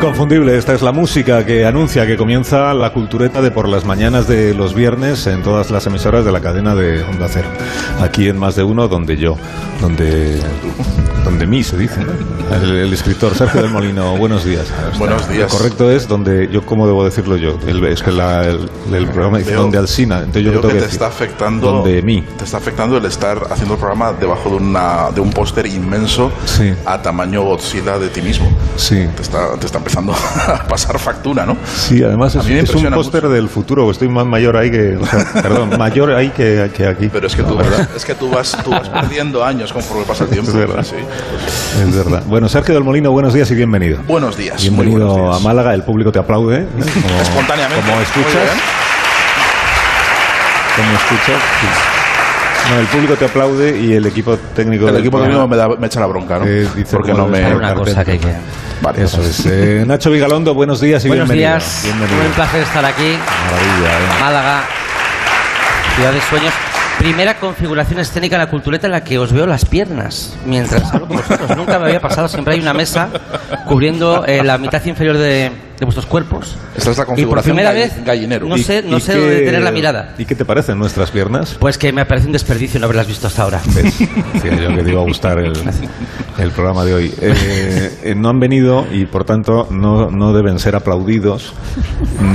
Inconfundible, esta es la música que anuncia que comienza la cultureta de por las mañanas de los viernes en todas las emisoras de la cadena de Onda Cero. Aquí en Más de Uno, donde yo, donde, donde mí se dice, ¿no? el, el escritor Sergio del Molino, buenos días. Buenos días. Lo correcto es donde, yo cómo debo decirlo yo, El- es que la- el, el programa dice Veo- donde Alsina, entonces yo tengo que que te decir. está afectando Donde mí. te está afectando el estar haciendo el programa debajo de una de un póster inmenso Sí. a tamaño Godzilla de ti mismo. Sí. Te está, te está empezando a pasar factura, ¿no? Sí, además es, es un póster del futuro, estoy más mayor ahí que, o sea, perdón, mayor ahí que, que aquí. Pero es que tú, ¿verdad? es que tú vas, tú vas perdiendo años conforme pasa el tiempo. Es verdad. Sí. Es verdad. Bueno, Sergio del Molino, buenos días y bienvenido. Buenos días. Bienvenido buenos días. a Málaga, el público te aplaude. ¿eh? Como, Espontáneamente. Como escuchas. Como escuchas. sí. No, el público te aplaude y el equipo técnico El equipo técnico me, da- me echa la bronca, ¿no? eh, dice Porque no me... una cosa que hay que- Vale, Eso es. Eh, Nacho Vigalondo, buenos días y Buenos bienvenido. días, Bienvenido. un placer estar aquí. Maravilla, ¿eh? Málaga, ciudad de sueños. Primera configuración escénica en la cultureta en la que os veo las piernas mientras hablo con vosotros. Nunca me había pasado, siempre hay una mesa cubriendo eh, la mitad inferior de, de vuestros cuerpos. Esta es la Y por configuración primera vez gallinero. no ¿Y- sé, no sé qué- dónde tener la mirada. ¿Y qué te parecen nuestras piernas? Pues que me parece un desperdicio no haberlas visto hasta ahora. ¿Ves? Decía yo que te iba a gustar el, el programa de hoy. Eh, eh, no han venido y por tanto no, no deben ser aplaudidos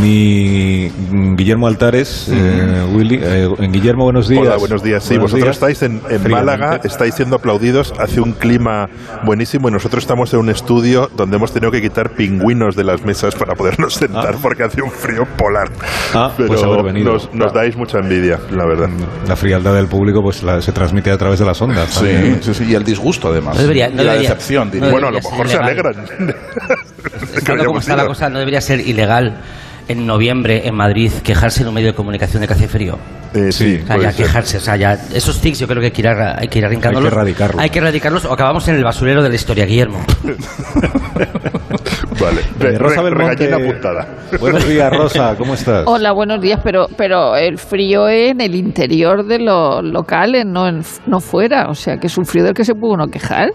ni Guillermo Altares, eh, Willy. eh, Guillermo, buenos días. Hola, buenos días. Sí, vosotros estáis en, en. Málaga, estáis siendo aplaudidos, hace un clima buenísimo y nosotros estamos en un estudio donde hemos tenido que quitar pingüinos de las mesas para podernos sentar Ah. porque hace un frío polar. Ah, Pero pues haber venido. nos, nos dais mucha envidia, la verdad. La frialdad del público pues la- se transmite a través de las ondas. Sí, también. sí, sí, y el disgusto además. No debería- no y la debería- decepción, diría. no bueno, a lo mejor se alegran. Estando como está la cosa, no debería ser ilegal en noviembre en Madrid quejarse en un medio de comunicación de que hace frío. Eh, sí, O sea, ya ser. quejarse, o sea, ya esos tics yo creo que hay que ir, a- hay que ir arrancándolos. Hay que erradicarlos. Hay que erradicarlos o acabamos en el basurero de la historia, Guillermo. Vale, Eh, Re- Rosa re- Belmonte, apuntada. Buenos días, Rosa, ¿cómo estás? Hola, buenos días, pero pero el frío es en el interior de los locales, no en, no fuera, o sea, que es un frío del que se puede uno quejar.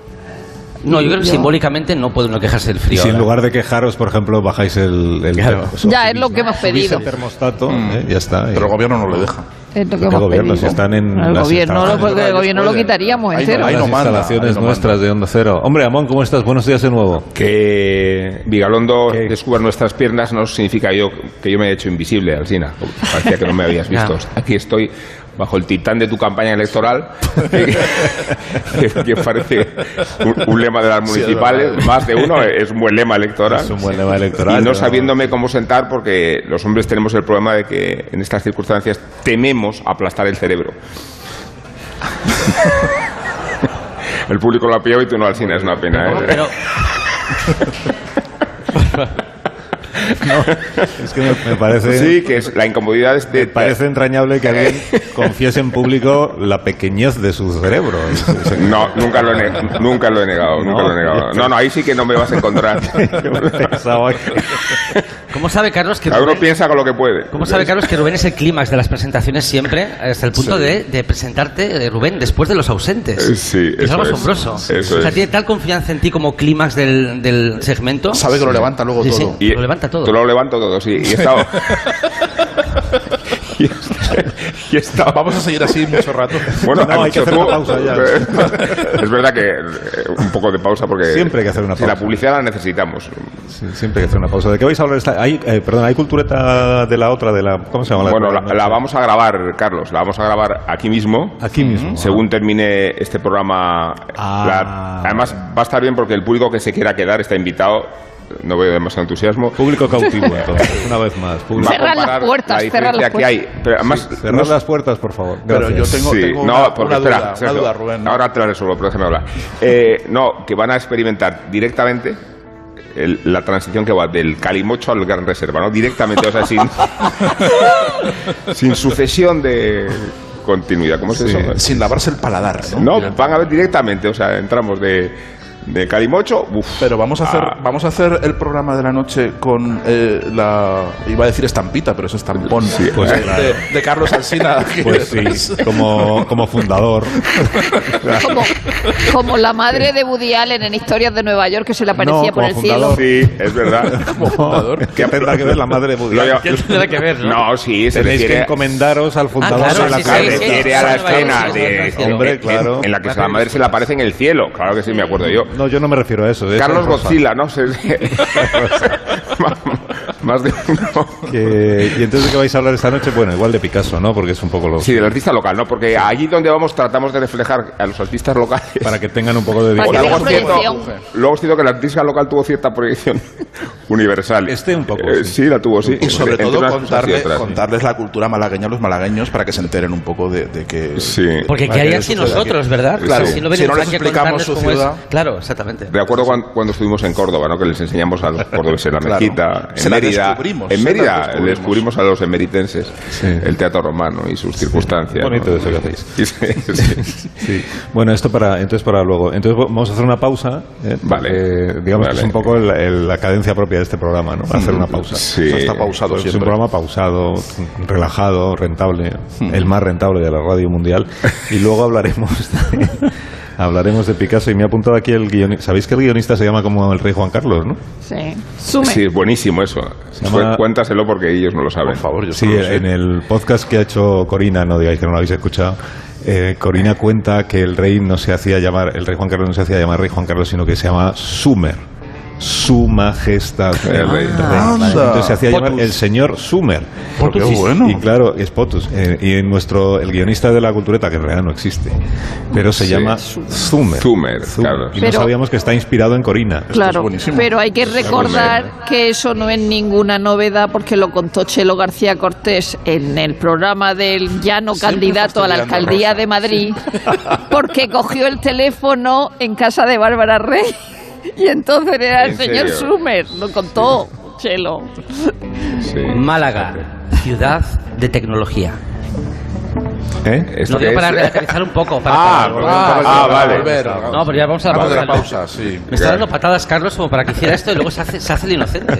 No, yo creo que Yo- simbólicamente no puede uno quejarse del Y frío. si en lugar de quejaros, por ejemplo, bajáis el, el Claro. termo- Ya, es lo que hemos pedido. el termostato, Mm. eh, ya está. Pero el gobierno no le deja. Es lo que ¿Qué hemos gobierno? Si están en el gobierno, porque el gobierno lo quitaríamos Ahí no- las instalaciones no nuestras de Onda Cero. Hombre, Amón, ¿cómo estás? Buenos días de nuevo. que Vigalondo ¿Qué? descubra nuestras piernas no significa yo que yo me haya hecho invisible, Alsina. Parecía que no me habías visto. Aquí estoy bajo el titán de tu campaña electoral, que, que- que parece un, un lema de las municipales, más de uno, es un buen lema electoral. Es un buen lema electoral. Y no sabiéndome cómo sentar, porque los hombres tenemos el problema de que en estas circunstancias tememos aplastar el cerebro. El público lo ha pillado y tú no, Alsina, es una pena. ¿eh? Pero Es que me, me parece, Sí, que es la incomodidad es de, me parece entrañable que alguien confiese en público la pequeñez de su cerebro. No, nunca lo he, nunca lo he negado, nunca lo he negado. No, no, ahí sí que no me vas a encontrar. Yo pensaba que- ¿cómo sabe Carlos que Cada uno piensa con lo que puede. ¿cómo sabe Carlos que Rubén es el clímax de las presentaciones siempre, hasta el punto de, de presentarte, eh, Rubén, después de los ausentes? Eh, sí, es eso algo es. asombroso. Eso o sea, es. tiene tal confianza en ti como clímax del, del segmento. Sabe que lo levanta luego Sí, sí. todo. Y- Lo levanta todo. Tú lo levanto todo, sí. Y he estado... y he estado- y he estado- Vamos a seguir así mucho rato. Bueno, No, hay que hacer tú- una pausa ya. es verdad que eh, un poco de pausa porque... Siempre hay que hacer una si la pausa. publicidad la necesitamos. Sí, siempre hay que hacer una pausa. ¿De qué vais a hablar? esta- Hay, eh, perdón, ¿hay cultureta de la otra? de la ¿Cómo se llama? la Bueno, la, vamos a grabar, Carlos. La vamos a grabar aquí mismo. Aquí mismo. Según termine este programa, Ah. la- además va a estar bien porque el público que se quiera quedar está invitado no veo demasiado entusiasmo. Público cautivo, entonces, una vez más. Cerrad las puertas, la diferencia las que hay. Pero además, Cerrad no- las puertas, por favor. Pero yo tengo, Sí, tengo no, una, porque una espera, duda, una Sergio, duda, Rubén. Ahora te la resuelvo, pero déjame hablar. Eh, no, que van a experimentar directamente el- la transición que va del Calimocho al Gran Reserva, ¿no? Directamente, o sea, sin, sin sucesión de continuidad. ¿Cómo es Sí. eso? Sin lavarse el paladar, ¿no? No, van a ver directamente, o sea, entramos de, de Calimocho, uf, Pero vamos a hacer, vamos a hacer el programa de la noche con eh, la iba a decir estampita, pero es estampón pues de, claro. de- de Carlos Alsina. Pues sí, como, como fundador. Como, como la madre de Woody Allen en Historias de Nueva York que se le aparecía No, por como el fundador. cielo. Sí, es verdad. No, ¿Qué tendrá que ver la madre de Woody Allen? ¿Qué tendrá que ver, no? No, sí, se Tenéis que encomendaros al fundador claro, de la sí, sí, se refiere sí, a la escena de... Hombre, en- claro. En la que la madre se le aparece en el cielo. Claro que sí, me acuerdo yo. No, yo no me refiero a eso. Carlos. Godzilla, ¿no? Más de uno. Que- y entonces de qué vais a hablar esta noche, bueno, igual de Picasso, ¿no? Porque es un poco lo Sí, del artista local, ¿no? Porque allí donde vamos tratamos de reflejar a los artistas locales. para que tengan un poco de que Luego proyección. luego es cierto que el artista local tuvo cierta proyección universal. Este un poco, Eh, sí. sí. la tuvo, sí. y sobre Entre todo contarle- otras. contarles la cultura malagueña a los malagueños para que se enteren un poco de, de que... Sí. Porque ¿qué harían sin nosotros, aquí. verdad? Claro, si no si venimos no les explicamos su cómo es- ciudad. Claro, exactamente. Recuerdo cuando, cuando estuvimos en Córdoba, ¿no? Que les enseñamos a los cordobeses la Claro. mezquita. En Se la Mérida, descubrimos, en la Mérida descubrimos. descubrimos a los emeritenses Sí. el teatro romano y sus circunstancias. Bonito ¿no? eso que hacéis. Sí, sí, sí. Sí. Bueno, esto para entonces para luego. Entonces vamos a hacer una pausa. ¿eh? Vale. Porque, digamos que es un poco el- el- la cadencia propia de este programa, ¿no? Hacer una pausa. Sí. Está pausado Pues es un programa pausado, relajado, rentable, el más rentable de la radio mundial. Y luego hablaremos de, hablaremos de Picasso. Y me ha apuntado aquí el guionista. ¿Sabéis que el guionista se llama como el rey Juan Carlos, no? Sí. Sume. Sí, es buenísimo eso. llama- Cu- Cuéntaselo porque ellos no lo saben. Por favor, yo Sí, sé. en el podcast que ha hecho Corina, no digáis que no lo habéis escuchado, eh, Corina cuenta que el rey no se hacía llamar, el rey Juan Carlos no se hacía llamar rey Juan Carlos, sino que se llamaba Sumer. Su majestad el rey. Anda. Entonces se hacía llamar Potus. el señor Sumer. Por qué bueno. Y claro, es Potus. Eh, y en nuestro, el guionista de la cultureta, que en realidad no existe, pero se Sí. llama Zumer. Zumer, claro. Y no sabíamos que está inspirado en Corina. Claro, buenísimo. pero hay que recordar que eso no es ninguna novedad porque lo contó Chelo García Cortés en el programa del llano Siempre candidato a la alcaldía Rosa. de Madrid porque cogió el teléfono en casa de Bárbara Rey y entonces era el ¿En señor serio? Sumer, lo contó Chelo. Sí. Málaga, ciudad de tecnología. ¿Eh? ¿Esto Lo digo para es? relativizar un poco. Para Ah, para- pues Ah, Ah, vale. volver. No, pero ya vamos a la Vamos pausa. la pausa, sí. Me está dando patadas Carlos como para que hiciera esto y luego se hace, se hace el inocente.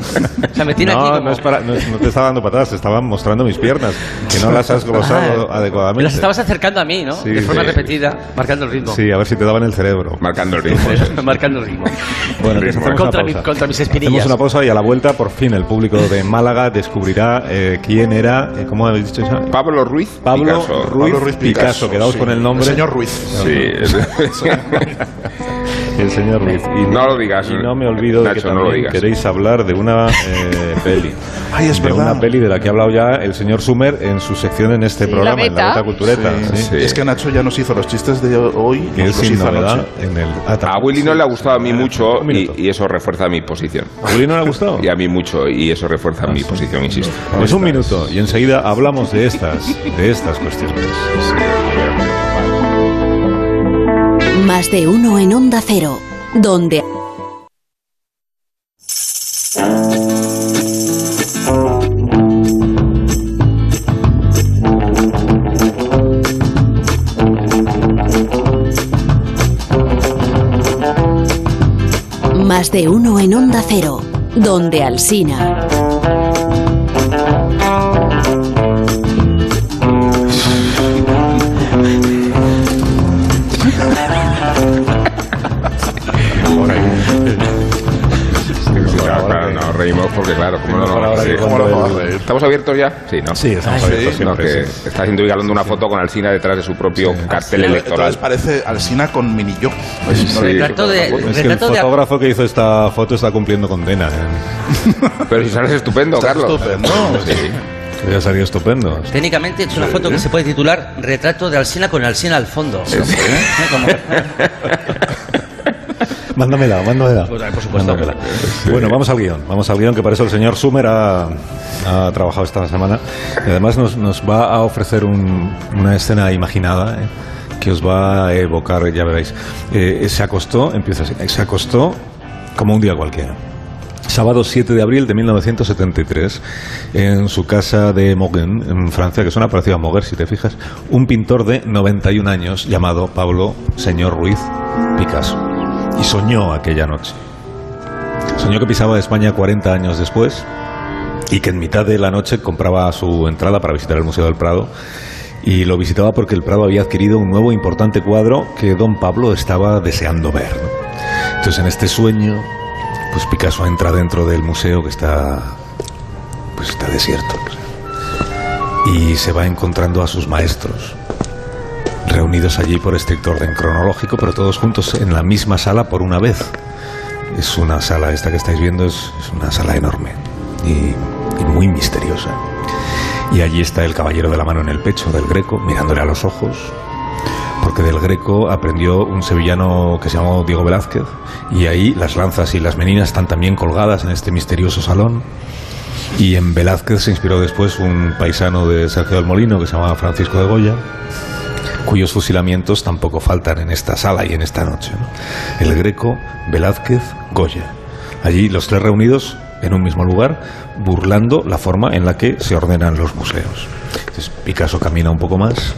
O sea, me tiene aquí No, como... no, es para, no, no te estaba dando patadas, te estaba mostrando mis piernas, que no las has glosado Ah, adecuadamente. Me las estabas acercando a mí, ¿no? Sí, de forma sí. repetida, marcando el ritmo. Sí, a ver si te daban el cerebro. Marcando el ritmo. marcando el ritmo. Bueno, entonces Ritmo. hacemos Contra, una mi- pausa. contra mis Hacemos espinillas. una pausa y a la vuelta, por fin, el público de Málaga descubrirá eh, quién era, eh, ¿cómo habéis dicho eso? Pablo Ruiz Pablo Picasso. Ruiz, Pablo Ruiz Picasso, Picasso, quedaos sí. con el nombre. El señor Ruiz. Sí. es- El señor Ruiz. Y No lo digas, Y no me olvido de Nacho, que no lo también digas. queréis hablar de una eh, peli. Ay, es de verdad. una peli de la que ha hablado ya el señor Sumer en su sección en este Sí, programa, la en la beta. Cultureta. Sí. sí. Es que Nacho ya nos hizo los chistes de hoy. Que es los sin hizo novedad anoche. en el... ah, A. Willy no le ha gustado a mí mucho Un minuto. y, y eso refuerza mi posición. ¿A Willy no le ha gustado? Y a mí mucho y eso refuerza mi posición, insisto. Pues un minuto y enseguida hablamos de estas, de estas cuestiones. Más de uno en Onda Cero, donde Más de uno en Onda Cero, donde Alsina. Ya? Sí, ¿no? Sí, estamos abiertos sí. No, siempre, que sí. está haciendo Vigalondo una foto con Alsina detrás de su propio cartel electoral. Entonces parece Alsina con mini yo. Sí. Retrato de, Es que el retrato de, fotógrafo que hizo esta foto está cumpliendo condena. ¿eh? Pero si sales estupendo, Está Carlos. estupendo. Sí. Ya salió estupendo. Técnicamente he hecho una foto que se puede titular Retrato de Alsina con Alsina al fondo. ¿Eh? Como- Mándamela, mándamela. Pues, por supuesto. Mándamela. Bueno, vamos al guion. Vamos al guion, que para eso el señor Sumer ha, ha trabajado esta semana. Y además nos, nos va a ofrecer un- una escena imaginada. ¿eh? que os va a evocar, ya veréis. Eh, se acostó, empieza así, se acostó como un día cualquiera. Sábado 7 de abril de 1973, en su casa de Moguen, en Francia, que suena parecido a Moguer, si te fijas, un pintor de 91 años llamado Pablo Señor Ruiz Picasso. Y soñó aquella noche. Soñó que pisaba España 40 años después y que en mitad de la noche compraba su entrada para visitar el Museo del Prado y lo visitaba porque el Prado había adquirido un nuevo importante cuadro que don Pablo estaba deseando ver. ¿no? Entonces en este sueño, pues Picasso entra dentro del museo que está, pues está desierto y se va encontrando a sus maestros reunidos allí por estricto orden cronológico, pero todos juntos en la misma sala por una vez. Es una sala, esta que estáis viendo es, una sala enorme y, y muy misteriosa. Y allí está el caballero de la mano en el pecho del Greco, mirándole a los ojos, porque del Greco aprendió un sevillano que se llamó Diego Velázquez, y ahí las lanzas y las meninas están también colgadas en este misterioso salón. Y en Velázquez se inspiró después un paisano de Sergio del Molino que se llamaba Francisco de Goya, cuyos fusilamientos tampoco faltan en esta sala y en esta noche. ¿no? El Greco, Velázquez, Goya. Allí los tres reunidos en un mismo lugar, burlando la forma en la que se ordenan los museos. Entonces Picasso camina un poco más.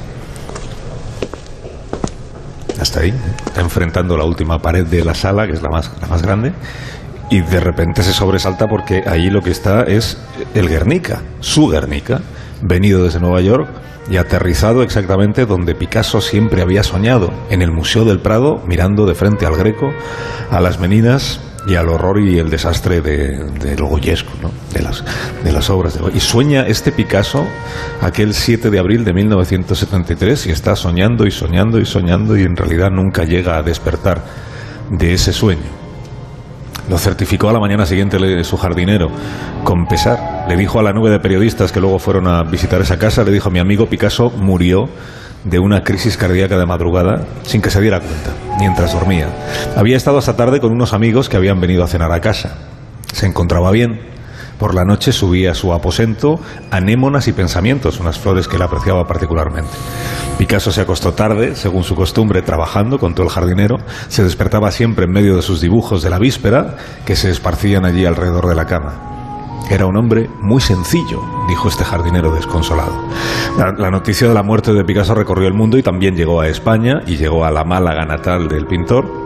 Hasta ahí, ¿eh? enfrentando la última pared de la sala, que es la más, la más grande, y de repente se sobresalta porque ahí lo que está es el Guernica, su Guernica, venido desde Nueva York y aterrizado exactamente donde Picasso siempre había soñado, en el Museo del Prado, mirando de frente al Greco, a las meninas y al horror y el desastre de, de lo goyesco, ¿no? de, las, de las obras de. Y sueña este Picasso aquel 7 de abril de 1973 y está soñando y soñando y soñando y en realidad nunca llega a despertar de ese sueño. Lo certificó a la mañana siguiente su jardinero, con pesar. Le dijo a la nube de periodistas que luego fueron a visitar esa casa, le dijo, mi amigo Picasso murió de una crisis cardíaca de madrugada sin que se diera cuenta, mientras dormía. Había estado esta tarde con unos amigos que habían venido a cenar a casa. Se encontraba bien. Por la noche subía a su aposento anémonas y pensamientos, unas flores que él apreciaba particularmente. Picasso se acostó tarde, según su costumbre, trabajando con todo el jardinero. Se despertaba siempre en medio de sus dibujos de la víspera, que se esparcían allí alrededor de la cama. Era un hombre muy sencillo, dijo este jardinero desconsolado. La, la noticia de la muerte de Picasso recorrió el mundo y también llegó a España y llegó a la Málaga natal del pintor.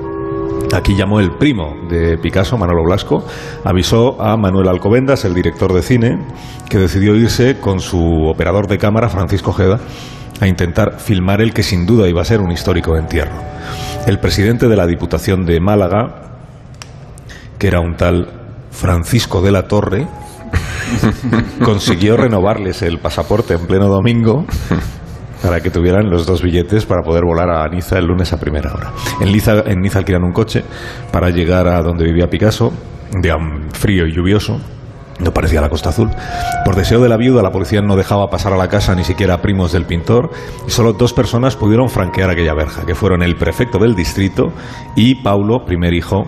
Aquí llamó el primo de Picasso, Manolo Blasco, avisó a Manuel Alcobendas, el director de cine, que decidió irse con su operador de cámara, Francisco Ojeda, a intentar filmar el que sin duda iba a ser un histórico entierro. El presidente de la Diputación de Málaga, que era un tal Francisco de la Torre, consiguió renovarles el pasaporte en pleno domingo para que tuvieran los dos billetes para poder volar a Niza el lunes a primera hora. En Niza, en Niza alquilan un coche para llegar a donde vivía Picasso, de frío y lluvioso. No parecía la Costa Azul. Por deseo de la viuda, la policía no dejaba pasar a la casa ni siquiera a primos del pintor y solo dos personas pudieron franquear aquella verja, que fueron el prefecto del distrito y Paulo, primer hijo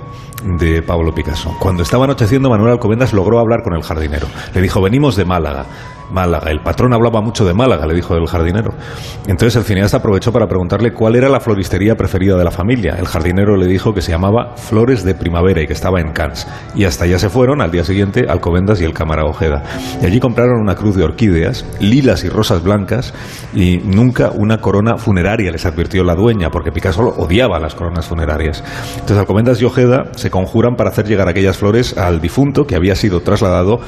de Pablo Picasso. Cuando estaba anocheciendo, Manuel Alcobendas logró hablar con el jardinero. Le dijo, venimos de Málaga. Málaga. El patrón hablaba mucho de Málaga, le dijo el jardinero. Entonces el cineasta aprovechó para preguntarle cuál era la floristería preferida de la familia. El jardinero le dijo que se llamaba Flores de Primavera y que estaba en Cannes. Y hasta allá se fueron al día siguiente Alcobendas y el cámara Ojeda. Y allí compraron una cruz de orquídeas, lilas y rosas blancas y nunca una corona funeraria, les advirtió la dueña, porque Picasso odiaba las coronas funerarias. Entonces Alcobendas y Ojeda se conjuran para hacer llegar aquellas flores al difunto que había sido trasladado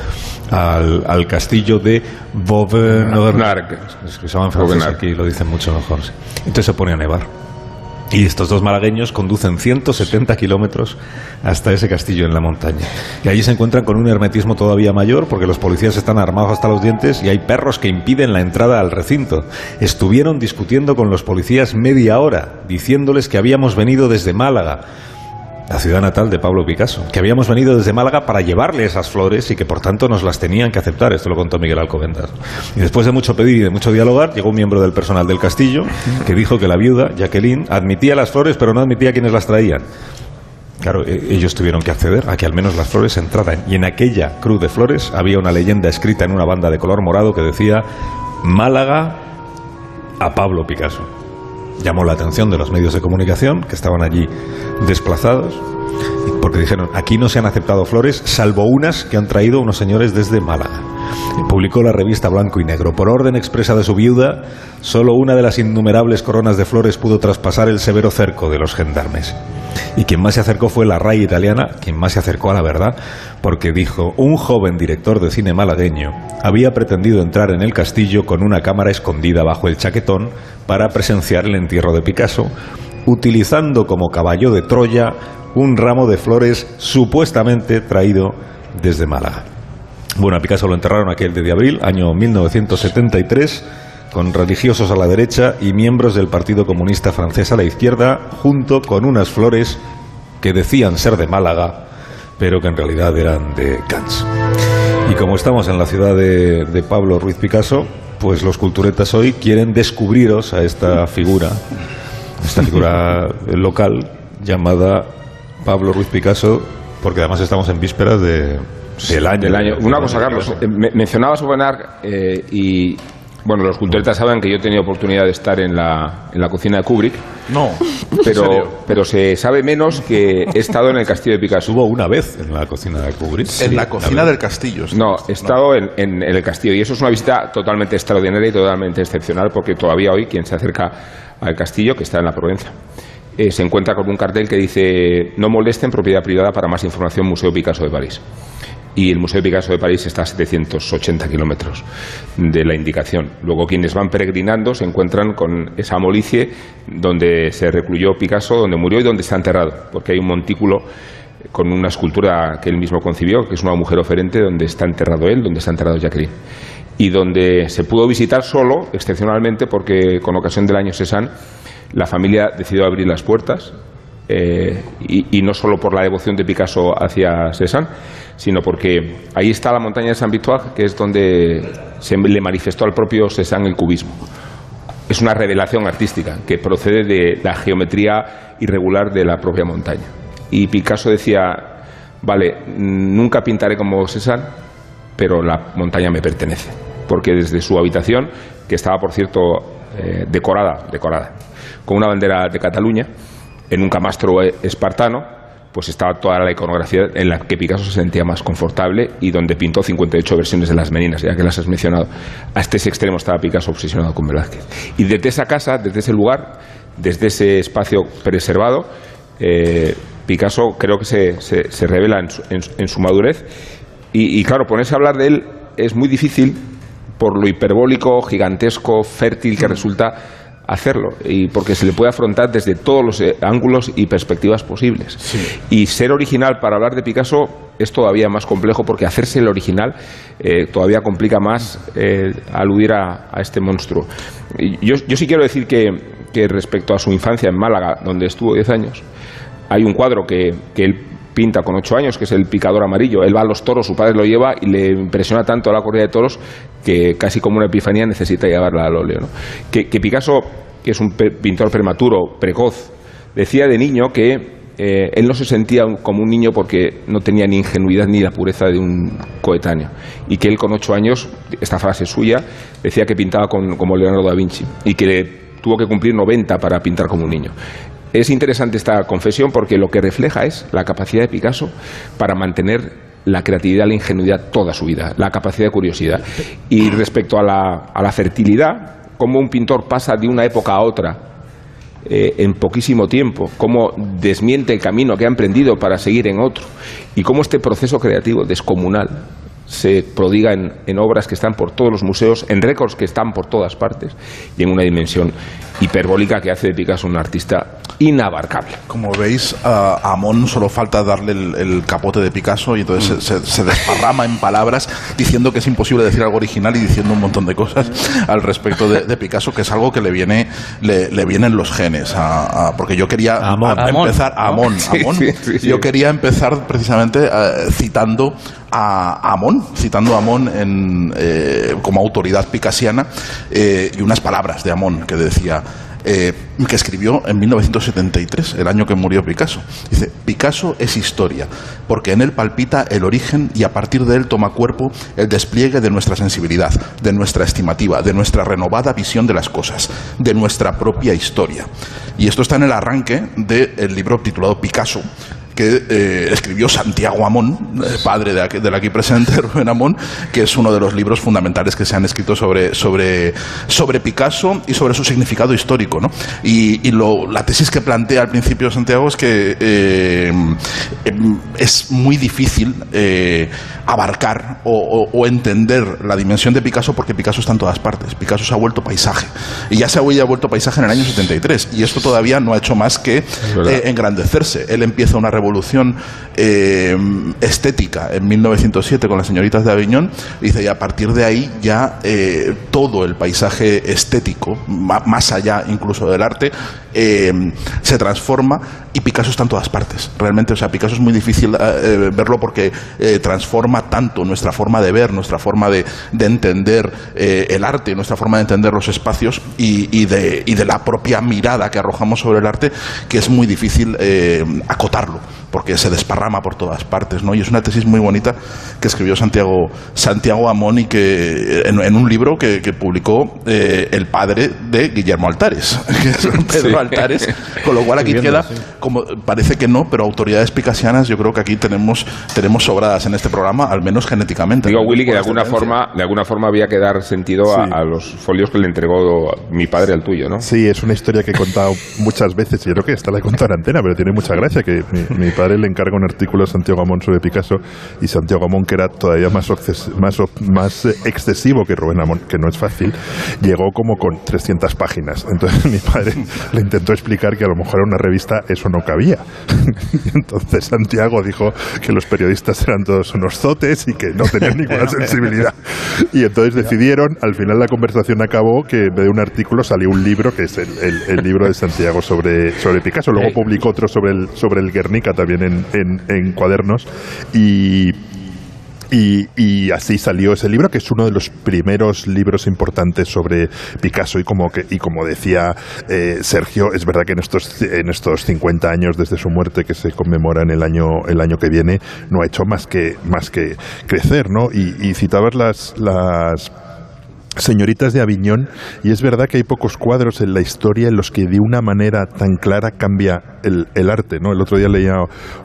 al, al castillo de Vauvenargues. Es que se llama en francés aquí, lo dicen mucho mejor. sí. Entonces se pone a nevar. Y estos dos malagueños conducen 170 kilómetros hasta ese castillo en la montaña. Y allí se encuentran con un hermetismo todavía mayor porque los policías están armados hasta los dientes y hay perros que impiden la entrada al recinto. Estuvieron discutiendo con los policías media hora, diciéndoles que habíamos venido desde Málaga la ciudad natal de Pablo Picasso, que habíamos venido desde Málaga para llevarle esas flores y que por tanto nos las tenían que aceptar. Esto lo contó Miguel Alcobendas. Y después de mucho pedir y de mucho dialogar, llegó un miembro del personal del castillo que dijo que la viuda, Jacqueline, admitía las flores pero no admitía quienes las traían. Claro, eh, ellos tuvieron que acceder a que al menos las flores entraran. Y en aquella cruz de flores había una leyenda escrita en una banda de color morado que decía Málaga a Pablo Picasso. Llamó la atención de los medios de comunicación que estaban allí desplazados porque dijeron, aquí no se han aceptado flores salvo unas que han traído unos señores desde Málaga. Publicó la revista Blanco y Negro. Por orden expresa de su viuda, solo una de las innumerables coronas de flores pudo traspasar el severo cerco de los gendarmes. Y quien más se acercó fue la RAI italiana, quien más se acercó a la verdad, porque dijo, un joven director de cine malagueño había pretendido entrar en el castillo con una cámara escondida bajo el chaquetón para presenciar el entierro de Picasso, utilizando como caballo de Troya un ramo de flores supuestamente traído desde Málaga. Bueno, a Picasso lo enterraron aquel de abril, año 1973, con religiosos a la derecha y miembros del Partido Comunista Francés a la izquierda, junto con unas flores que decían ser de Málaga, pero que en realidad eran de Cannes. Y como estamos en la ciudad de, de Pablo Ruiz Picasso, pues los culturetas hoy quieren descubriros a esta figura, esta figura local llamada Pablo Ruiz Picasso, porque además estamos en vísperas de, del año. Del año. Una cosa, Carlos, eh, me- mencionabas Obenar eh, y bueno, los culturetas saben que yo he tenido oportunidad de estar en la, en la cocina de Kubrick, No, ¿en pero, pero se sabe menos que he estado en el castillo de Picasso. Estuvo una vez en la cocina de Kubrick. En la cocina del castillo. sí. No, he estado en, en- en el castillo y eso es una visita totalmente extraordinaria y totalmente excepcional porque todavía hoy quien se acerca al castillo, que está en la Provenza, eh, se encuentra con un cartel que dice no molesten propiedad privada para más información Museo Picasso de París. Y el Museo Picasso de París está a 780 kilómetros de la indicación. Luego quienes van peregrinando se encuentran con esa molicie donde se recluyó Picasso, donde murió y donde está enterrado, porque hay un montículo con una escultura que él mismo concibió, que es una mujer oferente donde está enterrado él, donde está enterrado Jacqueline. Y donde se pudo visitar solo, excepcionalmente, porque con ocasión del año Cézanne, la familia decidió abrir las puertas, eh, y, no solo por la devoción de Picasso hacia Cézanne, sino porque ahí está la montaña de Saint Victoire, que es donde se le manifestó al propio Cézanne el cubismo es una revelación artística que procede de la geometría irregular de la propia montaña. Y Picasso decía, vale, nunca pintaré como Cézanne, pero la montaña me pertenece, porque desde su habitación, que estaba por cierto eh, decorada, decorada, con una bandera de Cataluña, en un camastro espartano, pues estaba toda la iconografía en la que Picasso se sentía más confortable y donde pintó 58 versiones de las Meninas, ya que las has mencionado. Hasta ese extremo estaba Picasso obsesionado con Velázquez. Y desde esa casa, desde ese lugar, desde ese espacio preservado, eh, Picasso creo que se, se- se revela en su, en en su madurez. Y, y claro, ponerse a hablar de él es muy difícil por lo hiperbólico, gigantesco, fértil que resulta hacerlo y porque se le puede afrontar desde todos los eh, ángulos y perspectivas posibles. Y ser original para hablar de Picasso es todavía más complejo porque hacerse el original eh, todavía complica más eh, aludir a, a este monstruo. Yo, yo sí quiero decir que, que respecto a su infancia en Málaga, donde estuvo 10 años, hay un cuadro que, que él pinta con ocho años, que es el picador amarillo. Él va a los toros, su padre lo lleva y le impresiona tanto la corrida de toros que casi como una epifanía necesita llevarla al óleo. ¿no? Que, Picasso, que es un pintor prematuro, precoz, decía de niño que eh, él no se sentía como un niño porque no tenía ni ingenuidad ni la pureza de un coetáneo. Y que él con ocho años, esta frase suya, decía que pintaba con- como Leonardo da Vinci y que tuvo que cumplir 90 para pintar como un niño. Es interesante esta confesión porque lo que refleja es la capacidad de Picasso para mantener la creatividad, la ingenuidad toda su vida, la capacidad de curiosidad. Y respecto a la, a la fertilidad, cómo un pintor pasa de una época a otra eh, en poquísimo tiempo, cómo desmiente el camino que ha emprendido para seguir en otro y cómo este proceso creativo descomunal se prodiga en, en obras que están por todos los museos, en récords que están por todas partes y en una dimensión hiperbólica que hace de Picasso un artista inabarcable. Como veis, a Amón solo falta darle el, el capote de Picasso y entonces se, se- se desparrama en palabras diciendo que es imposible decir algo original y diciendo un montón de cosas al respecto de, de Picasso, que es algo que le viene le, le vienen los genes. a- a- porque yo quería Amón. a- Amón, empezar. Amón, Sí, Amón. sí, sí, sí. Yo quería empezar precisamente eh, citando a Amón, citando a Amón en, eh, como autoridad picasiana eh, y unas palabras de Amón que decía eh, que escribió en 1973, el año que murió Picasso. Dice, Picasso es historia, porque en él palpita el origen y a partir de él toma cuerpo el despliegue de nuestra sensibilidad, de nuestra estimativa, de nuestra renovada visión de las cosas, de nuestra propia historia. Y esto está en el arranque del libro titulado Picasso, que eh, escribió Santiago Amón, eh, padre de aquí, del aquí presente, Rubén Amón, que es uno de los libros fundamentales que se han escrito sobre, sobre, sobre Picasso y sobre su significado histórico. ¿no? Y, y lo- la tesis que plantea al principio Santiago es que eh, em, es muy difícil eh, abarcar o, o- o entender la dimensión de Picasso porque Picasso está en todas partes. Picasso se ha vuelto paisaje. Y ya se había vuelto paisaje en el año 73. Y esto todavía no ha hecho más que eh, engrandecerse. Él empieza una revolución eh, estética en 1907 con las señoritas de Aviñón. Dice, y a partir de ahí ya eh, todo el paisaje estético, más allá incluso del arte, eh, se transforma y Picasso está en todas partes. Realmente, o sea, Picasso es muy difícil eh, verlo porque eh, transforma tanto nuestra forma de ver, nuestra forma de, de entender eh, el arte, nuestra forma de entender los espacios y, de, la propia mirada que arrojamos sobre el arte, que es muy difícil eh, acotarlo porque se desparrama por todas partes, ¿no? Y es una tesis muy bonita que escribió Santiago, Santiago Amón y que en, un libro que, publicó eh, el padre de Guillermo Altares, que es Pedro. Altares, con lo cual aquí viendo, queda, sí. como parece que no, pero autoridades picasianas yo creo que aquí tenemos, tenemos sobradas en este programa, al menos genéticamente. Digo, ¿no? Willy, que de alguna forma, de alguna forma había que dar sentido a, Sí. a los folios que le entregó mi padre al tuyo, ¿no? Sí, es una historia que he contado muchas veces, y yo creo que esta la he contado en antena, pero tiene mucha gracia, que mi, mi padre le encarga un artículo a Santiago Amón sobre Picasso, y Santiago Amón, que era todavía más, obses- más, más eh, excesivo que Rubén Amón, que no es fácil, llegó como con 300 páginas. Entonces mi padre le intentó explicar que a lo mejor en una revista eso no cabía. Entonces Santiago dijo que los periodistas eran todos unos zotes y que no tenían ninguna sensibilidad. Y entonces decidieron, al final la conversación acabó que en vez de un artículo salió un libro, que es el, el- el libro de Santiago sobre, sobre Picasso. Luego publicó otro sobre el, sobre el Guernica también en, en- en cuadernos. Y, y, y así salió ese libro, que es uno de los primeros libros importantes sobre Picasso. Y como, que, y como decía eh, Sergio, es verdad que en estos, en estos 50 años desde su muerte, que se conmemora en el año, el año que viene, no ha hecho más que, más que crecer. ¿no? Y, y citabas las, las Señoritas de Aviñón, y es verdad que hay pocos cuadros en la historia en los que de una manera tan clara cambia el, el arte. ¿no? El otro día leía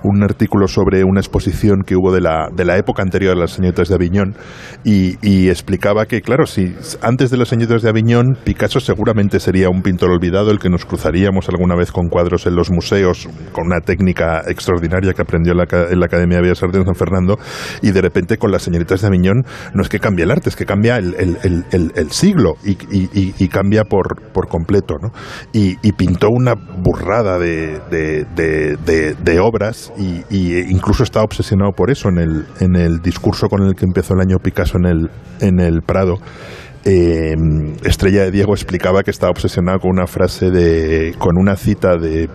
un artículo sobre una exposición que hubo de la, de la época anterior a las Señoritas de Aviñón y, explicaba que, claro, si antes de las Señoritas de Aviñón, Picasso seguramente sería un pintor olvidado, el que nos cruzaríamos alguna vez con cuadros en los museos, con una técnica extraordinaria que aprendió en la, ca- en la Academia de Bellas Artes de San Fernando, y de repente con las Señoritas de Aviñón no es que cambie el arte, es que cambia el, el- el- el- siglo y, cambia por, por completo. ¿no? Y, pintó una burrada de, de- obras y incluso está obsesionado por eso en el, en el discurso con el que empezó el año Picasso en el, en el Prado. eh, Estrella de Diego explicaba que estaba obsesionado con una frase de, con una cita de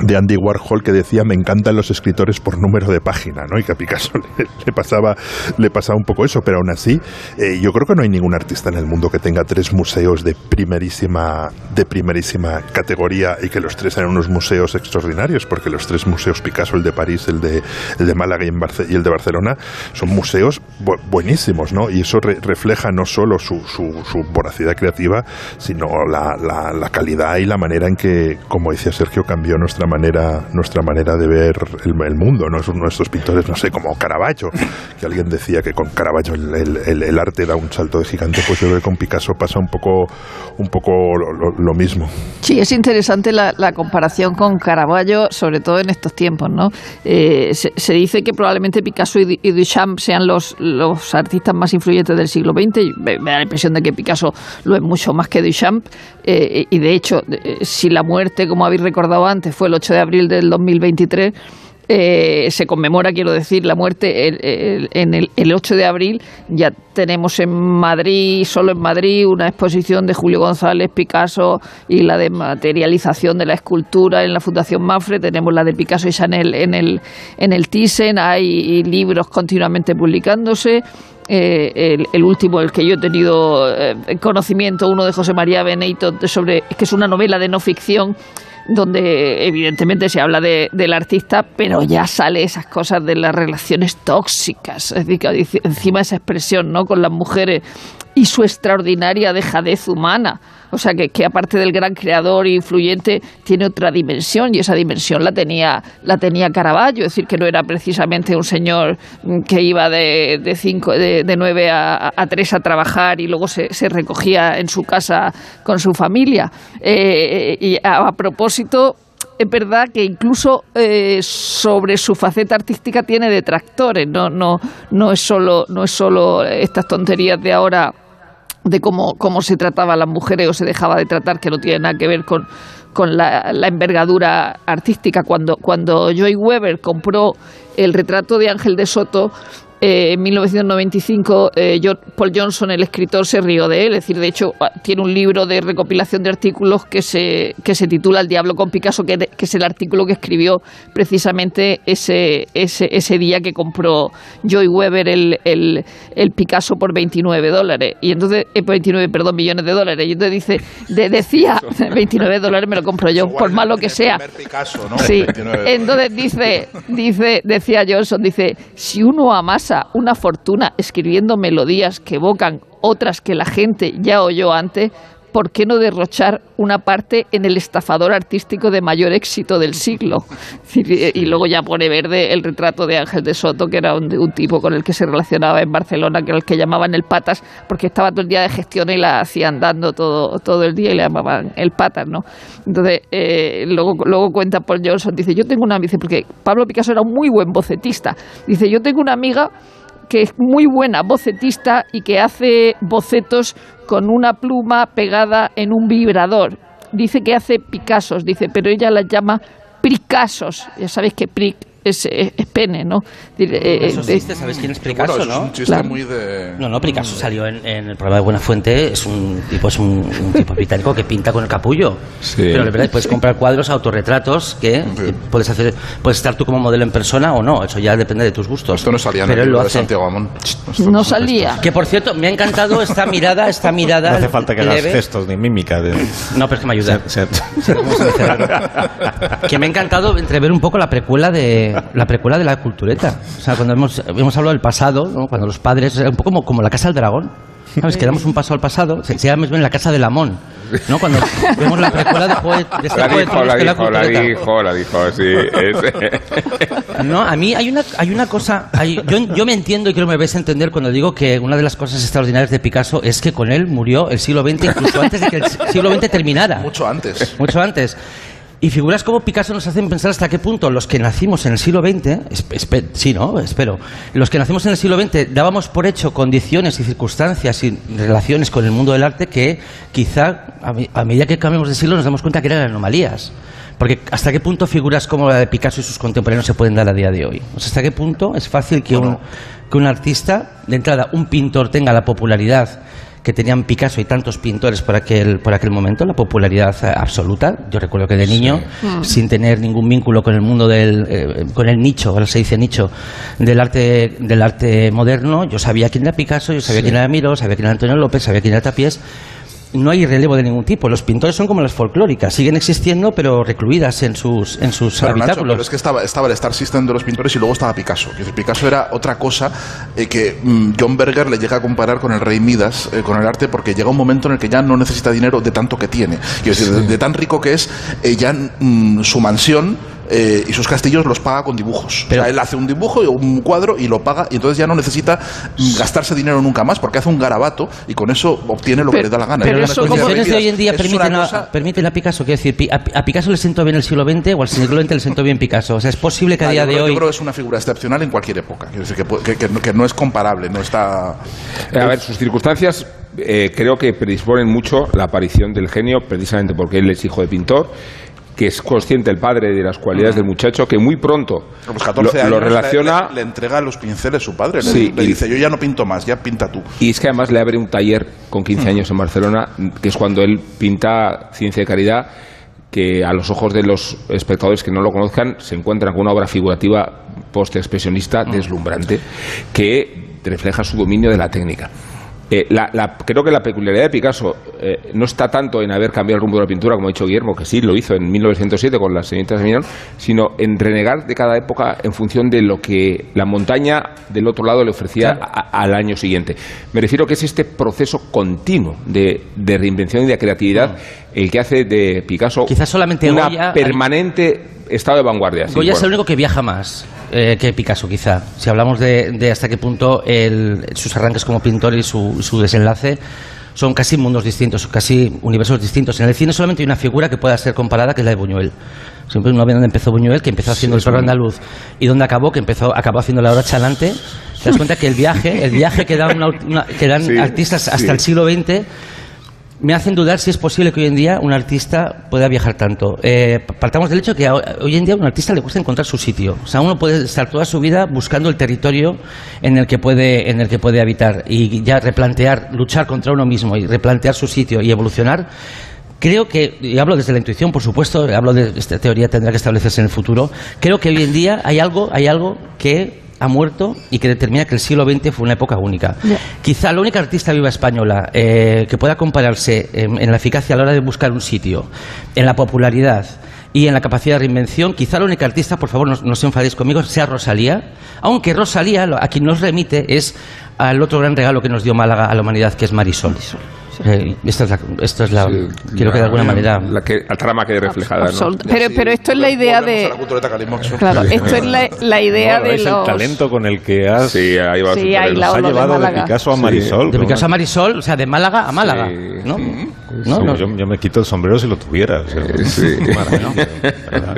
de Andy Warhol que decía me encantan los escritores por número de página, ¿no? Y que a Picasso le, pasaba le pasaba un poco eso, pero aún así eh, yo creo que no hay ningún artista en el mundo que tenga tres museos de primerísima de primerísima categoría y que los tres sean unos museos extraordinarios, porque los tres museos Picasso, el de París, el de el de Málaga y, en y el de Barcelona son museos bu- buenísimos, ¿no? Y eso re- refleja no solo su, su, su voracidad creativa, sino la, la calidad y la manera en que, como decía Sergio, cambió nuestra manera, nuestra manera de ver el, el mundo, ¿no? Pintores, no sé, como Caravaggio, que alguien decía que con Caravaggio el, el- el- arte da un salto de gigante, pues yo creo que con Picasso pasa un poco, un poco lo, lo- lo mismo. Sí, es interesante la, la comparación con Caravaggio, sobre todo en estos tiempos, ¿no? Eh, se, se dice que probablemente Picasso y, y Duchamp sean los, los artistas más influyentes del siglo XX. Me, me da la impresión de que Picasso lo es mucho más que Duchamp. eh, y de hecho, eh, si la muerte, como habéis recordado antes, fue el 8 de abril del 2023, eh, se conmemora, quiero decir, la muerte el, en el, el 8 de abril. Ya tenemos en Madrid, solo en Madrid, una exposición de Julio González, Picasso y la de materialización de la escultura en la Fundación Mafre. Tenemos la de Picasso y Chanel en el, en el Thyssen. Hay libros continuamente publicándose. eh, el, el último, el que yo he tenido eh, conocimiento, uno de José María Beneito, sobre, que es una novela de no ficción donde evidentemente se habla de, del artista, pero ya sale esas cosas de las relaciones tóxicas, es decir, encima esa expresión, ¿no? Con las mujeres y su extraordinaria dejadez humana. O sea, que, que aparte del gran creador e influyente, tiene otra dimensión y esa dimensión la tenía, la tenía Caravaggio. Es decir, que no era precisamente un señor mm, que iba de, de, cinco, de, nueve a, a tres a trabajar y luego se, se recogía en su casa con su familia. Eh, y a, a propósito, es verdad que incluso eh, sobre su faceta artística tiene detractores, no, no, no, es solo, no es solo estas tonterías de ahora de cómo, cómo se trataba a las mujeres o se dejaba de tratar, que no tiene nada que ver con, con la, la envergadura artística. Cuando, cuando Joy Weber compró el retrato de Ángel de Soto, eh, en 1995 eh, Paul Johnson, el escritor, se rió de él. Es decir, de hecho, ah, tiene un libro de recopilación de artículos que se, que se titula El diablo con Picasso, que, que es el artículo que escribió precisamente ese, ese, ese día que compró Joy Weber el, el, el Picasso por 29 dólares. Y entonces, eh, por 29, perdón, millones de dólares. Y entonces dice, de- decía, 29 dólares me lo compro yo, por malo que sea. Picasso, ¿no? Sí, 29. entonces dice, dice, decía Johnson, dice, si uno una fortuna escribiendo melodías que evocan otras que la gente ya oyó antes, ¿por qué no derrochar una parte en el estafador artístico de mayor éxito del siglo? Y luego ya pone verde el retrato de Ángel de Soto, que era un, un tipo con el que se relacionaba en Barcelona, que era el que llamaban el patas, porque estaba todo el día de gestión y la hacían dando todo, todo el día y le llamaban el patas, ¿no? Entonces, eh, luego, luego cuenta Paul Johnson, dice, yo tengo una, dice, porque Pablo Picasso era un muy buen bocetista, dice, yo tengo una amiga que es muy buena bocetista y que hace bocetos con una pluma pegada en un vibrador. Dice que hace Picassos, dice, pero ella las llama Picassos. Ya sabéis que pric es, es- es pene, ¿no? Eh, Eso eh, existe, ¿sabéis quién es Picasso, Bueno, eso es no? un chiste Claro. muy de... No, no, Picasso salió en, en el programa de Buena Fuente, es un tipo, es un, un tipo británico que pinta con el capullo. Sí. Pero de verdad puedes comprar cuadros, autorretratos, que eh, puedes hacer, puedes estar tú como modelo en persona o no, eso ya depende de tus gustos. Esto no salía en Pero el libro lo de. Santiago Amón. No salía. Que por cierto, me ha encantado esta mirada, esta mirada. No hace falta que hagas gestos ni mímica. De, No, pero es que me ayuda. ser- ser- Sí, como se dice algo. que me ha encantado entrever un poco la precuela de la precuela de la cultureta. O sea, cuando hemos, hemos hablado del pasado, ¿no? cuando los padres, un poco como, como la casa del dragón. ¿Sabes? Que damos un paso al pasado, se, se llama más bien la casa del Amón. ¿no? Cuando vemos la precuela de Juego de, de este La Juego de dijo, la que es la dijo, la dijo, la dijo, sí. es- No, a mí hay una, hay una cosa. hay- yo, yo me entiendo y creo que me vais a entender cuando digo que una de las cosas extraordinarias de Picasso es que con él murió el siglo XX, incluso antes de que el siglo XX terminara. Mucho antes. Mucho antes. Y figuras como Picasso nos hacen pensar hasta qué punto los que nacimos en el siglo XX, sí, ¿no? Espero, los que nacimos en el siglo XX dábamos por hecho condiciones y circunstancias y relaciones con el mundo del arte que quizá a medida que cambiamos de siglo nos damos cuenta que eran anomalías. Porque hasta qué punto figuras como la de Picasso y sus contemporáneos se pueden dar a día de hoy. O sea, hasta qué punto es fácil que, un, que un artista, de entrada, un pintor tenga la popularidad que tenían Picasso y tantos pintores por aquel, por aquel momento, la popularidad eh, absoluta. Yo recuerdo que de niño, sin tener ningún vínculo con el mundo del, eh, con el nicho, ahora se dice nicho, del arte, del arte moderno, yo sabía quién era Picasso, yo sabía quién era Miro, sabía quién era Antonio López, sabía quién era Tapiés. No hay relevo de ningún tipo. Los pintores son como las folclóricas, siguen existiendo, pero recluidas en sus, en sus Pero, Nacho, habitáculos. pero es que estaba, estaba el Star System de los pintores y luego estaba Picasso. Decir, Picasso era otra cosa eh, que mm, John Berger le llega a comparar con el rey Midas, eh, con el arte, porque llega un momento en el que ya no necesita dinero de tanto que tiene. Quiero decir, de, de tan rico que es, eh, ya mm, su mansión eh, y sus castillos los paga con dibujos. Pero- o sea, él hace un dibujo y un cuadro y lo paga y entonces ya no necesita gastarse dinero nunca más porque hace un garabato y con eso obtiene lo que Pero- le da la gana. pero eso las como- condiciones de hoy en día es permiten a, cosa- permiten a Picasso, quiero decir, a, a Picasso le sentó bien el siglo XX o al siglo XX le sentó bien Picasso. O sea, es posible que a Ah, día yo, de yo hoy... creo que es una figura excepcional en cualquier época. Quiero decir que, que no es comparable, no está. A ver, sus circunstancias eh, creo que predisponen mucho la aparición del genio, precisamente porque él es hijo de pintor, que es consciente el padre de las cualidades del muchacho, que muy pronto los 14 lo, años lo relaciona le, le entrega los pinceles su padre. Le- Sí, le, y- dice: Yo ya no pinto más, ya pinta tú. Y es que además le abre un taller con 15 años en Barcelona, que es cuando él pinta Ciencia de Caridad, que a los ojos de los espectadores que no lo conozcan se encuentran con una obra figurativa post-expresionista deslumbrante, que refleja su dominio de la técnica. Eh, la- la- creo que la peculiaridad de Picasso eh, no está tanto en haber cambiado el rumbo de la pintura, como ha dicho Guillermo, que sí lo hizo en 1907 con las señoritas de Miñón, sino en renegar de cada época en función de lo que la montaña del otro lado le ofrecía a- al año siguiente. Me refiero que es este proceso continuo de, de reinvención y de creatividad el que hace de Picasso Quizás solamente una Goya- permanente estado de vanguardia. Sí, Goya es bueno. el único que viaja más eh, que Picasso, quizá. Si hablamos de, de hasta qué punto el- sus arranques como pintor y su, su desenlace son casi mundos distintos, casi universos distintos. En el cine solamente hay una figura que pueda ser comparada, que es la de Buñuel. Siempre uno ve dónde empezó Buñuel, que empezó haciendo el perro andaluz, y dónde acabó, que empezó, acabó haciendo la hora chalante. Te das cuenta que el viaje, el viaje que dan, una- una- que dan Sí, artistas hasta sí. el siglo XX me hacen dudar si es posible que hoy en día un artista pueda viajar tanto. Eh, partamos del hecho que hoy en día a un artista le cuesta encontrar su sitio. O sea, uno puede estar toda su vida buscando el territorio en el que puede, en el que puede habitar y ya replantear, luchar contra uno mismo y replantear su sitio y evolucionar. Creo que, y hablo desde la intuición, por supuesto, hablo de esta teoría tendrá que establecerse en el futuro. Creo que hoy en día hay algo, hay algo que ha muerto y que determina que el siglo XX fue una época única. Quizá la única artista viva española eh, que pueda compararse en, en la eficacia a la hora de buscar un sitio, en la popularidad y en la capacidad de reinvención, quizá la única artista, por favor, no, no os enfadéis conmigo, sea Rosalía, aunque Rosalía a quien nos remite es al otro gran regalo que nos dio Málaga a la humanidad, que es Marisol. Eh, esta es la, esto es la quiero que de alguna La- manera... La, que, la trama quede reflejada. ¿no? Pero, pero esto es la idea de. la. Claro, esto es la, la idea No, de es los. el talento con el que has, Sí, ahí va. Sí, ahí la- de llevado de Málaga. Picasso a Marisol. De. Picasso a Marisol, o sea, de Málaga a Málaga. Sí, ¿no? sí. ¿No? Sí, No. Yo, yo me quito el sombrero si lo tuviera. o sea, Sí. Sí. Pero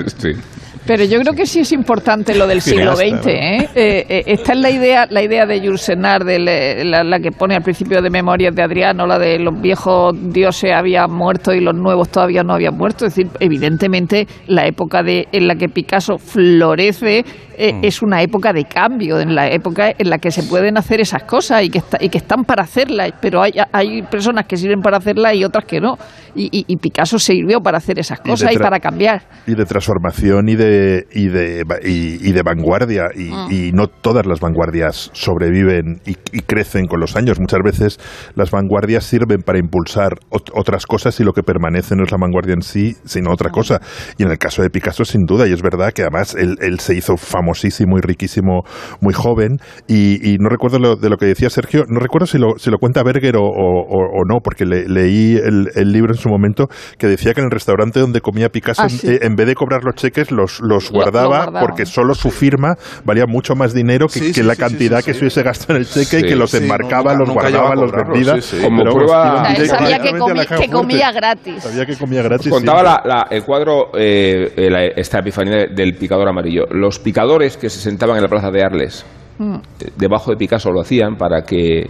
yo creo que sí es importante lo del siglo XX. ¿eh? Eh, eh, esta es la idea, la idea de Jules de la, la que pone al principio de Memorias de Adriano, la de los viejos dioses habían muerto y los nuevos todavía no habían muerto. Es decir, evidentemente la época de, en la que Picasso florece eh, es una época de cambio, en la época en la que se pueden hacer esas cosas y que, está- y que están para hacerlas, pero hay, hay personas que sirven para hacerlas y otras que no. Y, y- y Picasso sirvió para hacer esas Y cosas y, tra- para cambiar. y de transformación y de y de y, y de vanguardia y, y no todas las vanguardias sobreviven y, y crecen con los años. Muchas veces las vanguardias sirven para impulsar ot- otras cosas y lo que permanece no es la vanguardia en sí sino otra cosa. Y en el caso de Picasso sin duda y es verdad que además él, él se hizo famosísimo y riquísimo muy joven y, no recuerdo lo, de lo que decía Sergio no recuerdo si lo, si lo cuenta Berger o, o- no porque le- leí el, el libro en su momento que decía que en el restaurante donde comía Picasso Ah, sí. eh, en vez de cobrar los cheques los, los Lo- lo guardaba, porque solo su firma valía mucho más dinero que, Sí, que sí, la sí, cantidad sí, sí, que sí. se hubiese gastado en el cheque y que los sí, enmarcaba, nunca- los nunca guardaba, los vendía. sí, sí. Como prueba- O sea, sabía que comía gratis. Sabía que comía gratis. Contaba la- la- el cuadro, eh, la- esta epifanía de- del picador amarillo. Los picadores que se sentaban en la plaza de Arles, eh, debajo de Picasso lo hacían para que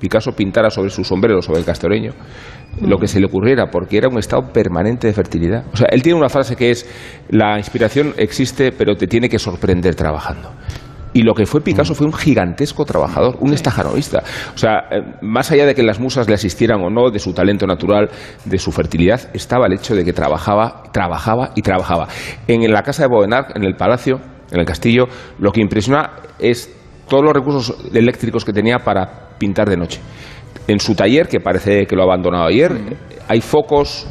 Picasso pintara sobre su sombrero, sobre el castoreño, lo que se le ocurriera, porque era un estado permanente de fertilidad. O sea, él tiene una frase que es, la inspiración existe, pero te tiene que sorprender trabajando. Y lo que fue Picasso fue un gigantesco trabajador, un estajanovista. O sea, eh, más allá de que las musas le asistieran o no, de su talento natural, de su fertilidad, estaba el hecho de que trabajaba, trabajaba y trabajaba. En la casa de Bodenard, en el palacio, en el castillo, lo que impresiona es todos los recursos eléctricos que tenía para pintar de noche. En su taller, que parece que lo ha abandonado ayer, hay focos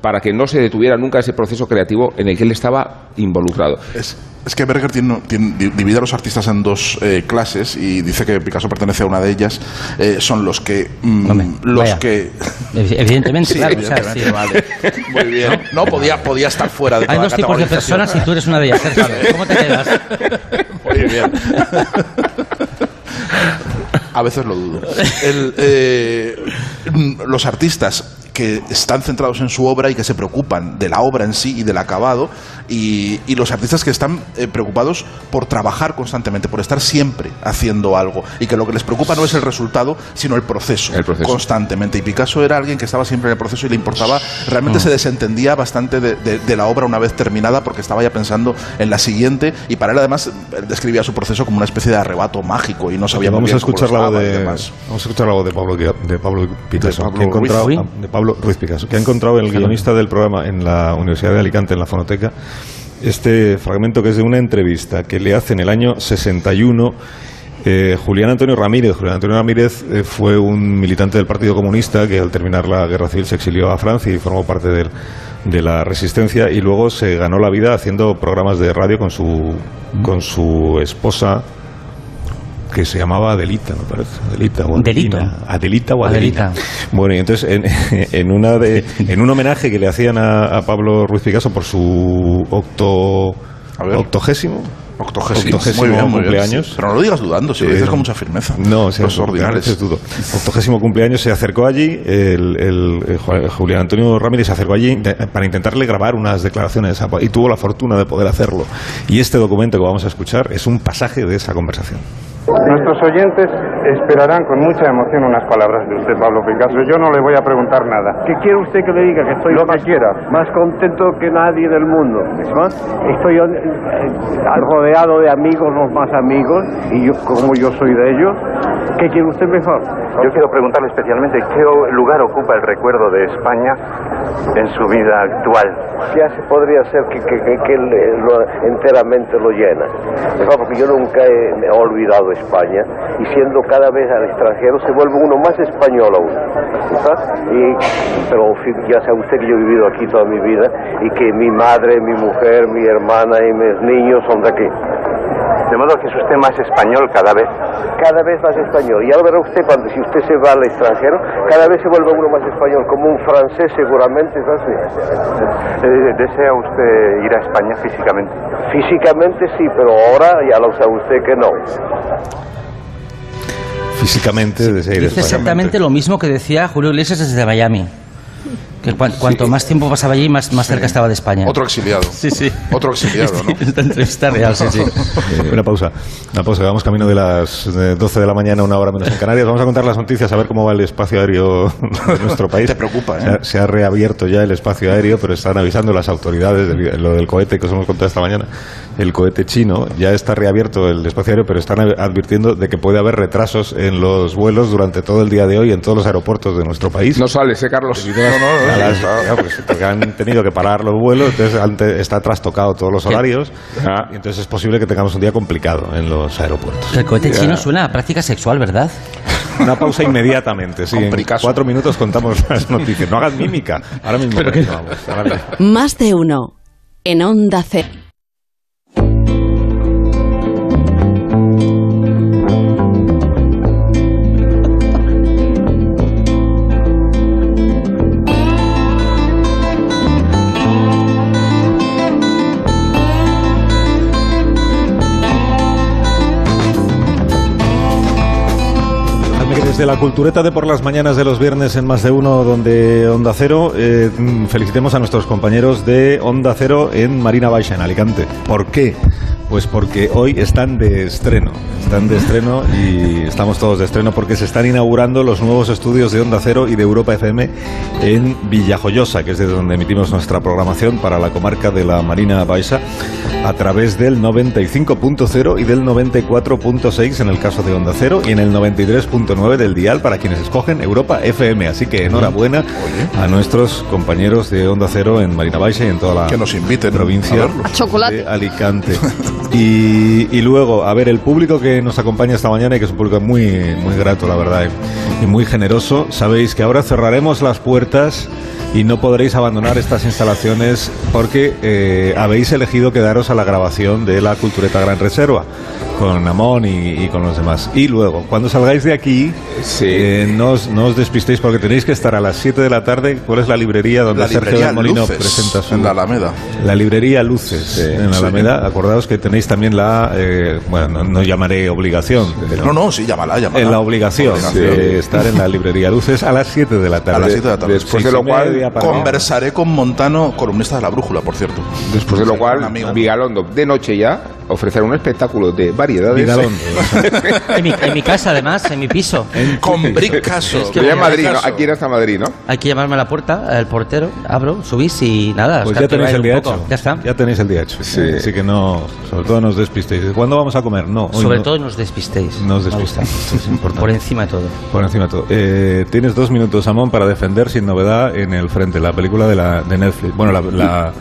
para que no se detuviera nunca ese proceso creativo en el que él estaba involucrado. Es, es que Berger tiene, tiene- di- divide a los artistas en dos eh, clases y dice que Picasso pertenece a una de ellas. Eh, son los que. mm, Hombre, los vaya. que. Evi- Evidentemente, Sí, claro. evidentemente, sí. vale. Muy bien. No, podía, podía estar fuera de Hay toda dos tipos de personas y tú eres una de ellas. ¿Cómo te quedas? Muy bien. A veces lo dudo. Eh, los artistas que están centrados en su obra y que se preocupan de la obra en sí y del acabado, y, y los artistas que están eh, preocupados por trabajar constantemente, por estar siempre haciendo algo, y que lo que les preocupa no es el resultado, sino el proceso, El proceso. constantemente. Y Picasso era alguien que estaba siempre en el proceso y le importaba, realmente Mm. se desentendía bastante de, de- de la obra una vez terminada porque estaba ya pensando en la siguiente, y para él además describía su proceso como una especie de arrebato mágico y no sabía muy vamos a bien cómo escuchar la lo de demás. vamos a escuchar voz de Pablo de Pablo Picasso De Pablo que ha encontrado Ruiz. ah, de Pablo Ruiz Picasso que ha encontrado el guionista del programa en la Universidad de Alicante en la fonoteca este fragmento que es de una entrevista que le hace en el año 61 Eh, Julián Antonio Ramírez. Julián Antonio Ramírez eh, fue un militante del Partido Comunista que al terminar la guerra civil se exilió a Francia y formó parte del- de la resistencia y luego se ganó la vida haciendo programas de radio con su, con su esposa que se llamaba Adelita, me parece. Adelita o Adelita. Adelita o Adelita. Adelita. Bueno, y entonces en, en una de, en un homenaje que le hacían a, a Pablo Ruiz Picasso por su octo, octogésimo. Octogésimo, Octogésimo muy bien, muy bien, cumpleaños. Pero no lo digas dudando, si lo dices con mucha firmeza. No, o sea, Los ordinales. dudo. Octogésimo cumpleaños se acercó allí, el, el- el Ju- Julián Antonio Ramírez se acercó allí para intentarle grabar unas declaraciones y tuvo la fortuna de poder hacerlo. Y este documento que vamos a escuchar es un pasaje de esa conversación. Nuestros oyentes esperarán con mucha emoción unas palabras de usted, Pablo Picasso. Yo no le voy a preguntar nada. ¿Qué quiere usted que le diga? Que estoy Lo más, que quiera. más contento que nadie del mundo. Estoy eh, eh, rodeado de amigos, los más amigos, y yo, como yo soy de ellos, ¿qué quiere usted mejor? Yo quiero preguntarle especialmente qué lugar ocupa el recuerdo de España en su vida actual. Ya se podría ser que, que, que- que lo- enteramente lo llena. Porque yo nunca he, me he olvidado España y siendo cada vez al extranjero se vuelve uno más español aún. Y, pero ya sabe usted que yo he vivido aquí toda mi vida y que mi madre, mi mujer, mi hermana y mis niños son de aquí. De modo que es usted más español cada vez. Cada vez más español. Y ahora verá usted cuando si usted se va al extranjero, cada vez se vuelve uno más español, como un francés seguramente es así. Eh, ¿Desea usted ir a España físicamente? Físicamente sí, pero ahora ya lo sabe usted que no. Físicamente, desde ir a Dice España. exactamente lo mismo que decía Julio Iglesias desde Miami. Que cuanto más tiempo pasaba allí, más, más cerca estaba de España. Otro exiliado. Sí, sí. Otro exiliado, ¿no? Esta entrevista real, sí, sí. Eh, una pausa. Una pausa. Vamos camino de las eh, 12 de la mañana, una hora menos en Canarias. Vamos a contar las noticias, a ver cómo va el espacio aéreo de nuestro país. Te preocupa, ¿eh? Se ha, se ha reabierto ya el espacio aéreo, pero están avisando las autoridades de lo del cohete que os hemos contado esta mañana. El cohete chino ya está reabierto el espacio aéreo, pero están advirtiendo de que puede haber retrasos en los vuelos durante todo el día de hoy en todos los aeropuertos de nuestro país. No sales, ¿eh, Carlos? Debido a- a las- pues, porque han tenido que parar los vuelos, entonces está trastocado todos los horarios, Ah. y entonces es posible que tengamos un día complicado en los aeropuertos. El cohete chino suena a práctica sexual, ¿verdad? Una pausa inmediatamente, sí. En cuatro minutos contamos las noticias. No hagan mímica. Ahora mismo. vamos, ahora mismo. Más de uno. En Onda C. Desde la cultureta de por las mañanas de los viernes en más de uno, donde Onda Cero, eh, felicitemos a nuestros compañeros de Onda Cero en Marina Baixa, en Alicante. ¿Por qué? Pues porque hoy están de estreno. Están de estreno y estamos todos de estreno porque se están inaugurando los nuevos estudios de Onda Cero y de Europa FM en Villajoyosa, que es desde donde emitimos nuestra programación para la comarca de la Marina Baixa, a través del 95.0 y del 94.6 en el caso de Onda Cero y en el 93.9 del dial para quienes escogen Europa FM. Así que enhorabuena a nuestros compañeros de Onda Cero en Marina Baixa y en toda la Que nos inviten provincia a de Alicante. Y, y luego, a ver, el público que nos acompaña esta mañana y que es un público muy, muy grato, la verdad, y muy generoso, sabéis que ahora cerraremos las puertas y no podréis abandonar estas instalaciones porque eh, habéis elegido quedaros a la grabación de la Cultureta Gran Reserva con Amón y, y con los demás. Y luego, cuando salgáis de aquí, Sí. eh, no, os, no os despistéis porque tenéis que estar a las 7 de la tarde. ¿Cuál es la librería donde La Sergio librería del Molino Luces, presenta su... en la Alameda. La librería Luces en la sí. Alameda. Acordaos que tenéis también la, eh, bueno, no, no llamaré obligación, pero No, no, sí, llámala, llámala. en la obligación Obligación. de estar en la librería Luces a las 7 de la tarde. A las 7 de la tarde. Después de lo cual, para- Conversaré con Montano, columnista de La Brújula, por cierto. Después de lo cual, amigo. Vigalondo, de noche ya, ofrecerá un espectáculo de variedades. Vigalondo. En mi, en mi casa, además, en mi piso. Con Bricaso. Es que en Madrid, ¿no? Aquí hasta Madrid, ¿no? Hay que llamarme a la puerta, el portero, abro, subís y nada. Pues ya tenéis el día poco. hecho. Ya está. Ya tenéis el día hecho. Sí. Así que no, sobre todo no os despistéis. ¿Cuándo vamos a comer? No, hoy Sobre no. todo no os despistéis. No os Me despistéis. Esto es importante. Por encima de todo. Por encima de todo. Eh, tienes dos minutos, Amón, para defender sin novedad en el frente la película de, la, de Netflix. Bueno, la, la,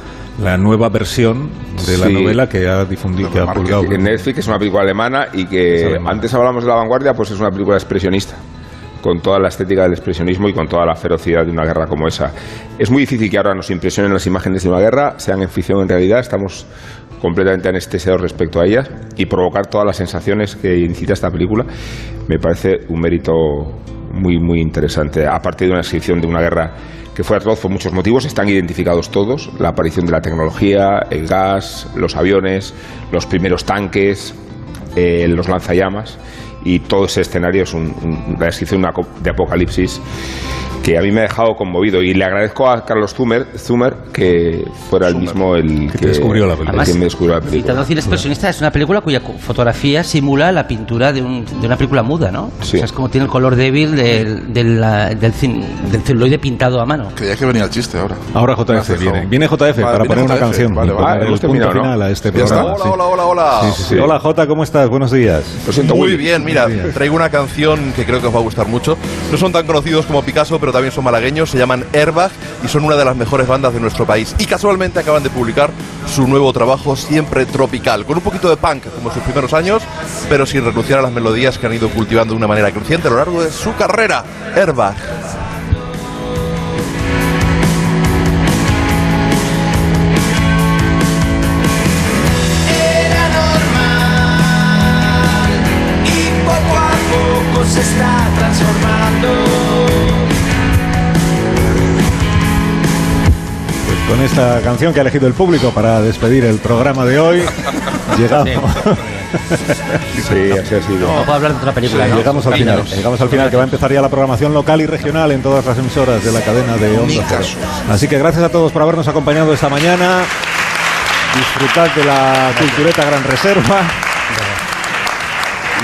la nueva versión de la Sí. novela que ha difundido, que ha publicado. En Netflix es una película alemana y que antes hablábamos de la vanguardia, pues es una película expresionista, con toda la estética del expresionismo y con toda la ferocidad de una guerra como esa. Es muy difícil que ahora nos impresionen las imágenes de una guerra, sean en ficción o en realidad, estamos completamente anestesiados respecto a ellas y provocar todas las sensaciones que incita esta película me parece un mérito muy muy interesante aparte de una descripción de una guerra que fue atroz por muchos motivos están identificados todos. La aparición de la tecnología el gas los aviones los primeros tanques eh, los lanzallamas. Y todo ese escenario es un- un- una descripción de apocalipsis que a mí me ha dejado conmovido y le agradezco a Carlos Zumer, Zumer que fuera el mismo el que, descubrió la película. el que me descubrió la película. Citando cine expresionista es una película cuya fotografía simula la pintura de, un- de una película muda, ¿no? Sí. O sea, es como tiene el color débil del, del, del, del celuloide pintado a mano. Creía que venía el chiste ahora. Ahora JF viene. Viene JF Vale, para viene poner una JF. canción. Vale, vale. poner Ah, el punto terminado, ¿no? final a este programa. Hola, sí. hola, hola, hola. Sí, sí, sí. Hola J, ¿cómo estás? Buenos días. Lo siento, Muy Willy. bien, mira, traigo una canción que creo que os va a gustar mucho. No son tan conocidos como Picasso, pero también son malagueños. Se llaman Airbag y son una de las mejores bandas de nuestro país. Y casualmente acaban de publicar su nuevo trabajo, siempre tropical, con un poquito de punk como sus primeros años, pero sin renunciar a las melodías que han ido cultivando de una manera creciente a lo largo de su carrera. Airbag. Se está transformando. Con esta canción que ha elegido el público para despedir el programa de hoy, llegamos, Sí, así ha sido. No puedo hablar de otra película, ¿no? llegamos al final. Llegamos al final que va a empezar ya la programación local y regional en todas las emisoras de la cadena de Onda Cero. Así que gracias a todos por habernos acompañado esta mañana. Disfrutad de la cultureta Gran Reserva.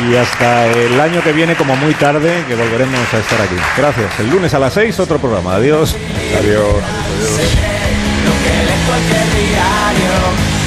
Y hasta el año que viene, como muy tarde, que volveremos a estar aquí. Gracias. El lunes a las 6, otro programa. Adiós. Adiós.